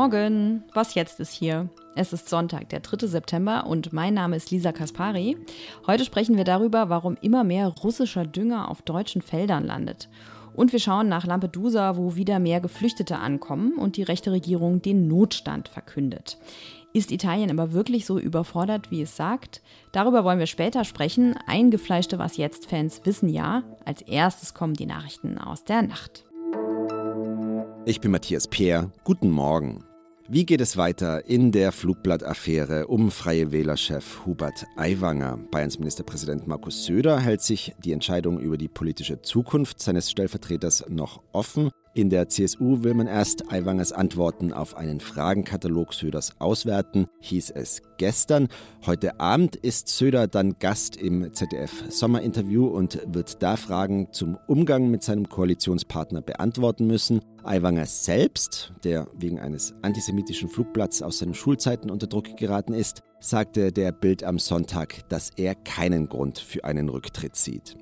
Morgen. Was jetzt ist hier? Es ist Sonntag, der 3. September und mein Name ist Lisa Kaspari. Heute sprechen wir darüber, warum immer mehr russischer Dünger auf deutschen Feldern landet. Und wir schauen nach Lampedusa, wo wieder mehr Geflüchtete ankommen und die rechte Regierung den Notstand verkündet. Ist Italien aber wirklich so überfordert, wie es sagt? Darüber wollen wir später sprechen. Eingefleischte Was jetzt-Fans wissen ja. Als erstes kommen die Nachrichten aus der Nacht. Ich bin Matthias Peer. Guten Morgen. Wie geht es weiter in der Flugblattaffäre um Freie Wählerchef Hubert Aiwanger? Bayerns Ministerpräsident Markus Söder hält sich die Entscheidung über die politische Zukunft seines Stellvertreters noch offen. In der CSU will man erst Aiwangers Antworten auf einen Fragenkatalog Söders auswerten, hieß es gestern. Heute Abend ist Söder dann Gast im ZDF-Sommerinterview und wird da Fragen zum Umgang mit seinem Koalitionspartner beantworten müssen. Aiwanger selbst, der wegen eines antisemitischen Flugblatts aus seinen Schulzeiten unter Druck geraten ist, sagte der Bild am Sonntag, dass er keinen Grund für einen Rücktritt sieht.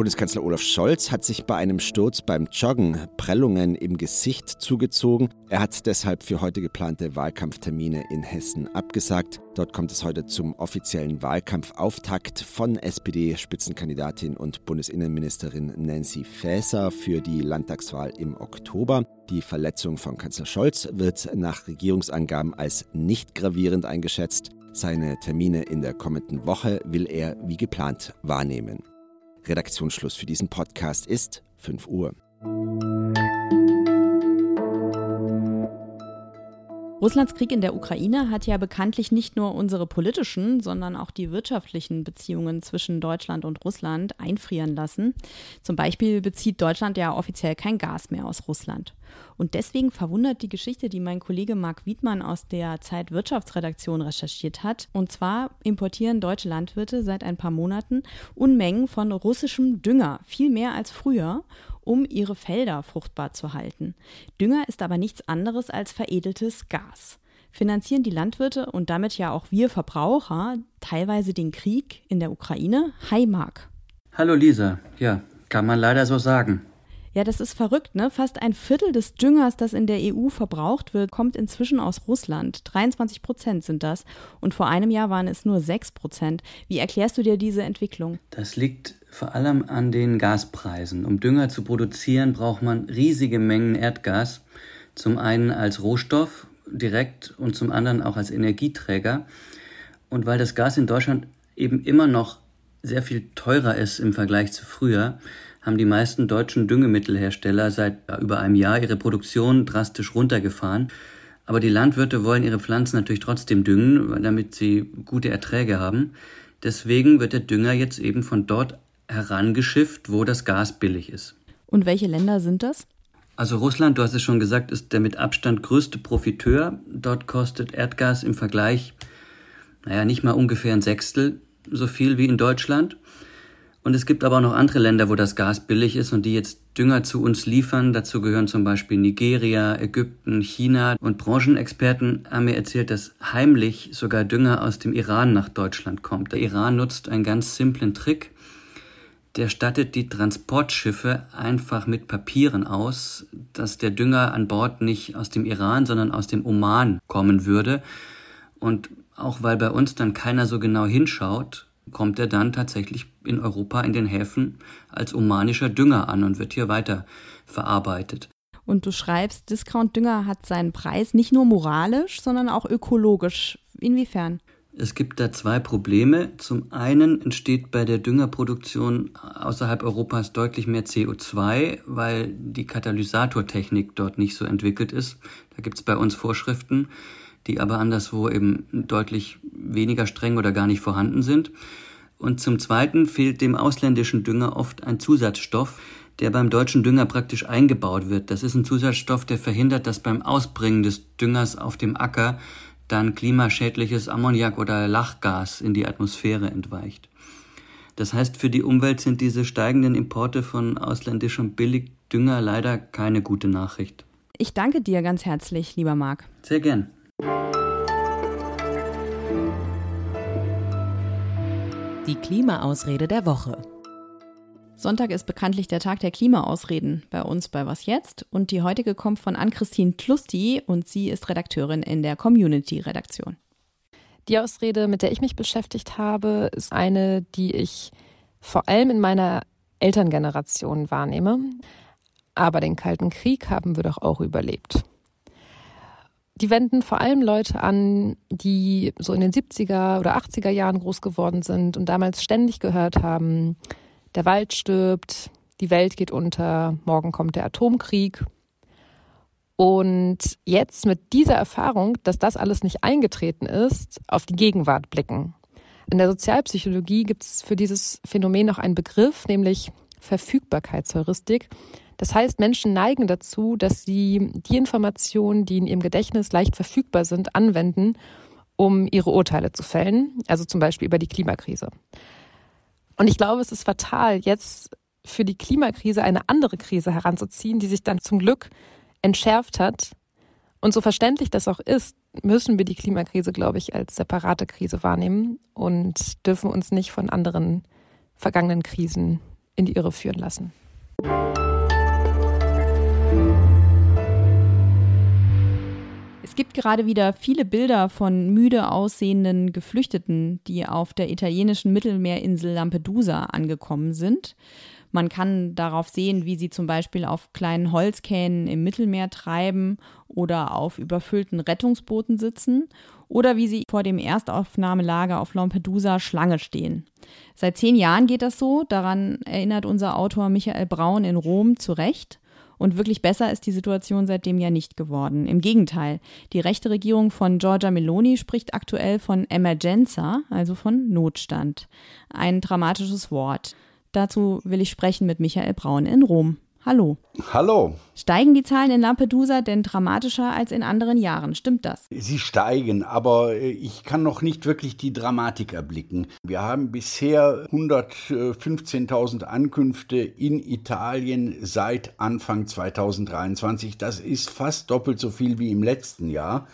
Bundeskanzler Olaf Scholz hat sich bei einem Sturz beim Joggen Prellungen im Gesicht zugezogen. Er hat deshalb für heute geplante Wahlkampftermine in Hessen abgesagt. Dort kommt es heute zum offiziellen Wahlkampfauftakt von SPD-Spitzenkandidatin und Bundesinnenministerin Nancy Faeser für die Landtagswahl im Oktober. Die Verletzung von Kanzler Scholz wird nach Regierungsangaben als nicht gravierend eingeschätzt. Seine Termine in der kommenden Woche will er wie geplant wahrnehmen. Redaktionsschluss für diesen Podcast ist 5 Uhr. Russlands Krieg in der Ukraine hat ja bekanntlich nicht nur unsere politischen, sondern auch die wirtschaftlichen Beziehungen zwischen Deutschland und Russland einfrieren lassen. Zum Beispiel bezieht Deutschland ja offiziell kein Gas mehr aus Russland. Und deswegen verwundert die Geschichte, die mein Kollege Marc Wiedmann aus der Zeit Wirtschaftsredaktion recherchiert hat. Und zwar importieren deutsche Landwirte seit ein paar Monaten Unmengen von russischem Dünger, viel mehr als früher um ihre Felder fruchtbar zu halten. Dünger ist aber nichts anderes als veredeltes Gas. Finanzieren die Landwirte und damit ja auch wir Verbraucher teilweise den Krieg in der Ukraine? Hi Marc. Hallo Lisa, ja, kann man leider so sagen. Ja, das ist verrückt, ne? Fast ein Viertel des Düngers, das in der EU verbraucht wird, kommt inzwischen aus Russland. 23 Prozent sind das. Und vor einem Jahr waren es nur 6 Prozent. Wie erklärst du dir diese Entwicklung? Das liegt vor allem an den Gaspreisen. Um Dünger zu produzieren, braucht man riesige Mengen Erdgas. Zum einen als Rohstoff direkt und zum anderen auch als Energieträger. Und weil das Gas in Deutschland eben immer noch sehr viel teurer ist im Vergleich zu früher, haben die meisten deutschen Düngemittelhersteller seit über einem Jahr ihre Produktion drastisch runtergefahren. Aber die Landwirte wollen ihre Pflanzen natürlich trotzdem düngen, damit sie gute Erträge haben. Deswegen wird der Dünger jetzt eben von dort herangeschifft, wo das Gas billig ist. Und welche Länder sind das? Also Russland, du hast es schon gesagt, ist der mit Abstand größte Profiteur. Dort kostet Erdgas im Vergleich, naja, nicht mal ungefähr ein Sechstel so viel wie in Deutschland. Und es gibt aber auch noch andere Länder, wo das Gas billig ist und die jetzt Dünger zu uns liefern. Dazu gehören zum Beispiel Nigeria, Ägypten, China. Und Branchenexperten haben mir erzählt, dass heimlich sogar Dünger aus dem Iran nach Deutschland kommt. Der Iran nutzt einen ganz simplen Trick. Der stattet die Transportschiffe einfach mit Papieren aus, dass der Dünger an Bord nicht aus dem Iran, sondern aus dem Oman kommen würde. Und auch weil bei uns dann keiner so genau hinschaut, kommt er dann tatsächlich in Europa in den Häfen als omanischer Dünger an und wird hier weiter verarbeitet. Und du schreibst, Discount-Dünger hat seinen Preis nicht nur moralisch, sondern auch ökologisch. Inwiefern? Es gibt da zwei Probleme. Zum einen entsteht bei der Düngerproduktion außerhalb Europas deutlich mehr CO2, weil die Katalysatortechnik dort nicht so entwickelt ist. Da gibt es bei uns Vorschriften die aber anderswo eben deutlich weniger streng oder gar nicht vorhanden sind. Und zum Zweiten fehlt dem ausländischen Dünger oft ein Zusatzstoff, der beim deutschen Dünger praktisch eingebaut wird. Das ist ein Zusatzstoff, der verhindert, dass beim Ausbringen des Düngers auf dem Acker dann klimaschädliches Ammoniak oder Lachgas in die Atmosphäre entweicht. Das heißt, für die Umwelt sind diese steigenden Importe von ausländischem Billigdünger leider keine gute Nachricht. Ich danke dir ganz herzlich, lieber Marc. Sehr gern. Die Klimaausrede der Woche. Sonntag ist bekanntlich der Tag der Klimaausreden bei uns bei Was Jetzt und die heutige kommt von Ann-Christine Tlusti und sie ist Redakteurin in der Community-Redaktion. Die Ausrede, mit der ich mich beschäftigt habe, ist eine, die ich vor allem in meiner Elterngeneration wahrnehme. Aber den Kalten Krieg haben wir doch auch überlebt. Die wenden vor allem Leute an, die so in den 70er oder 80er Jahren groß geworden sind und damals ständig gehört haben, der Wald stirbt, die Welt geht unter, morgen kommt der Atomkrieg. Und jetzt mit dieser Erfahrung, dass das alles nicht eingetreten ist, auf die Gegenwart blicken. In der Sozialpsychologie gibt es für dieses Phänomen noch einen Begriff, nämlich Verfügbarkeitsheuristik. Das heißt, Menschen neigen dazu, dass sie die Informationen, die in ihrem Gedächtnis leicht verfügbar sind, anwenden, um ihre Urteile zu fällen, also zum Beispiel über die Klimakrise. Und ich glaube, es ist fatal, jetzt für die Klimakrise eine andere Krise heranzuziehen, die sich dann zum Glück entschärft hat. Und so verständlich das auch ist, müssen wir die Klimakrise, glaube ich, als separate Krise wahrnehmen und dürfen uns nicht von anderen vergangenen Krisen in die Irre führen lassen. Es gibt gerade wieder viele Bilder von müde aussehenden Geflüchteten, die auf der italienischen Mittelmeerinsel Lampedusa angekommen sind. Man kann darauf sehen, wie sie zum Beispiel auf kleinen Holzkähnen im Mittelmeer treiben oder auf überfüllten Rettungsbooten sitzen oder wie sie vor dem Erstaufnahmelager auf Lampedusa Schlange stehen. Seit zehn Jahren geht das so, daran erinnert unser Autor Michael Braun in Rom zu Recht. Und wirklich besser ist die Situation seitdem ja nicht geworden. Im Gegenteil, die rechte Regierung von Giorgia Meloni spricht aktuell von Emergenza, also von Notstand. Ein dramatisches Wort. Dazu will ich sprechen mit Michael Braun in Rom. Hallo. Hallo. Steigen die Zahlen in Lampedusa denn dramatischer als in anderen Jahren? Stimmt das? Sie steigen, aber äh, ich kann noch nicht wirklich die Dramatik erblicken. Wir haben bisher 115.000 Ankünfte in Italien seit Anfang 2023. Das ist fast doppelt so viel wie im letzten Jahr.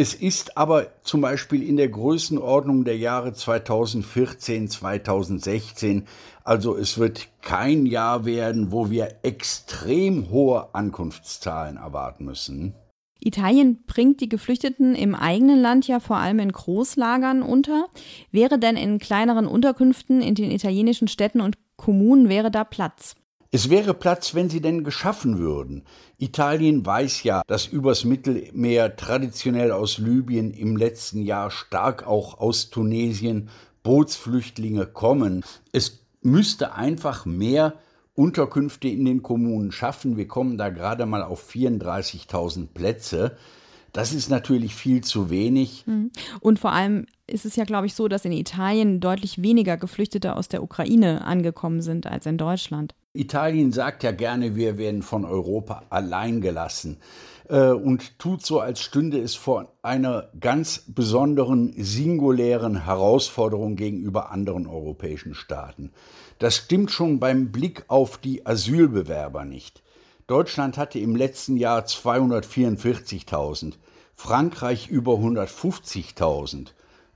Es ist aber zum Beispiel in der Größenordnung der Jahre 2014, 2016 also es wird kein Jahr werden, wo wir extrem hohe Ankunftszahlen erwarten müssen. Italien bringt die Geflüchteten im eigenen Land ja vor allem in Großlagern unter. Wäre denn in kleineren Unterkünften in den italienischen Städten und Kommunen wäre da Platz? Es wäre Platz, wenn sie denn geschaffen würden. Italien weiß ja, dass übers Mittelmeer traditionell aus Libyen im letzten Jahr stark auch aus Tunesien Bootsflüchtlinge kommen. Es müsste einfach mehr Unterkünfte in den Kommunen schaffen. Wir kommen da gerade mal auf 34.000 Plätze. Das ist natürlich viel zu wenig. Mhm. Und vor allem ist es ja, glaube ich, so, dass in Italien deutlich weniger Geflüchtete aus der Ukraine angekommen sind als in Deutschland. Italien sagt ja gerne, wir werden von Europa allein gelassen. Äh, und tut so, als stünde es vor einer ganz besonderen, singulären Herausforderung gegenüber anderen europäischen Staaten. Das stimmt schon beim Blick auf die Asylbewerber nicht. Deutschland hatte im letzten Jahr 244.000, Frankreich über 150.000,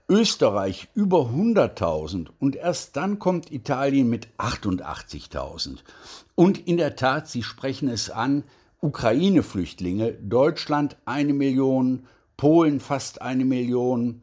Österreich über 100.000 und erst dann kommt Italien mit 88.000. Und in der Tat, Sie sprechen es an, Ukraine-Flüchtlinge, Deutschland eine Million, Polen fast eine Million,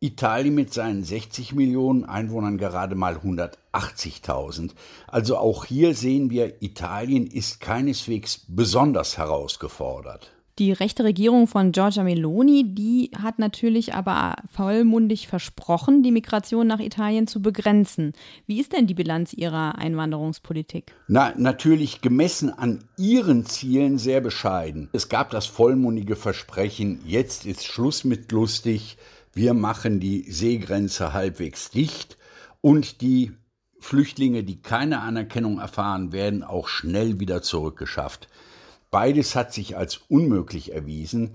Italien mit seinen 60 Millionen Einwohnern gerade mal 180.000. Also auch hier sehen wir, Italien ist keineswegs besonders herausgefordert. Die rechte Regierung von Giorgia Meloni, die hat natürlich aber vollmundig versprochen, die Migration nach Italien zu begrenzen. Wie ist denn die Bilanz ihrer Einwanderungspolitik? Na, natürlich gemessen an ihren Zielen sehr bescheiden. Es gab das vollmundige Versprechen, jetzt ist Schluss mit lustig, wir machen die Seegrenze halbwegs dicht und die Flüchtlinge, die keine Anerkennung erfahren, werden auch schnell wieder zurückgeschafft. Beides hat sich als unmöglich erwiesen.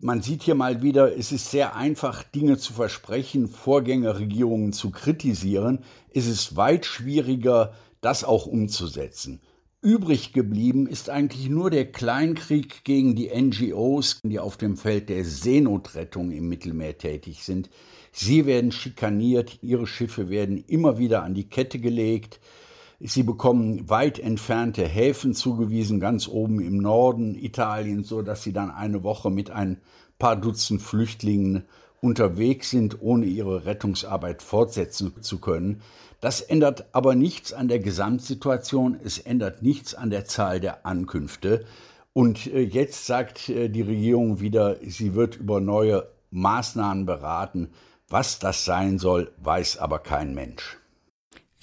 Man sieht hier mal wieder, es ist sehr einfach, Dinge zu versprechen, Vorgängerregierungen zu kritisieren. Es ist weit schwieriger, das auch umzusetzen. Übrig geblieben ist eigentlich nur der Kleinkrieg gegen die NGOs, die auf dem Feld der Seenotrettung im Mittelmeer tätig sind. Sie werden schikaniert, ihre Schiffe werden immer wieder an die Kette gelegt. Sie bekommen weit entfernte Häfen zugewiesen, ganz oben im Norden Italiens, so dass sie dann eine Woche mit ein paar Dutzend Flüchtlingen unterwegs sind, ohne ihre Rettungsarbeit fortsetzen zu können. Das ändert aber nichts an der Gesamtsituation, es ändert nichts an der Zahl der Ankünfte. Und äh, jetzt sagt äh, die Regierung wieder, sie wird über neue Maßnahmen beraten. Was das sein soll, weiß aber kein Mensch.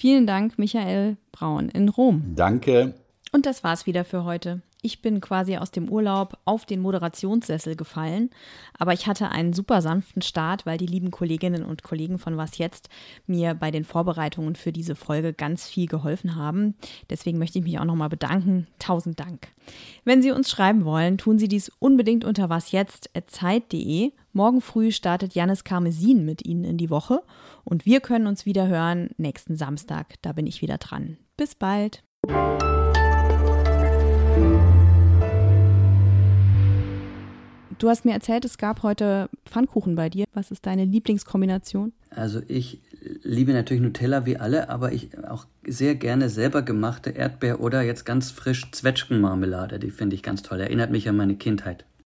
Vielen Dank, Michael Braun in Rom. Danke. Und das war's wieder für heute. Ich bin quasi aus dem Urlaub auf den Moderationssessel gefallen, aber ich hatte einen super sanften Start, weil die lieben Kolleginnen und Kollegen von Was jetzt mir bei den Vorbereitungen für diese Folge ganz viel geholfen haben. Deswegen möchte ich mich auch nochmal bedanken. Tausend Dank. Wenn Sie uns schreiben wollen, tun Sie dies unbedingt unter wasjetzt.zeit.de. Morgen früh startet Janis Karmesin mit Ihnen in die Woche und wir können uns wieder hören nächsten Samstag. Da bin ich wieder dran. Bis bald. Du hast mir erzählt, es gab heute Pfannkuchen bei dir. Was ist deine Lieblingskombination? Also ich liebe natürlich Nutella wie alle, aber ich auch sehr gerne selber gemachte Erdbeer- oder jetzt ganz frisch Zwetschgenmarmelade. Die finde ich ganz toll. Erinnert mich an meine Kindheit.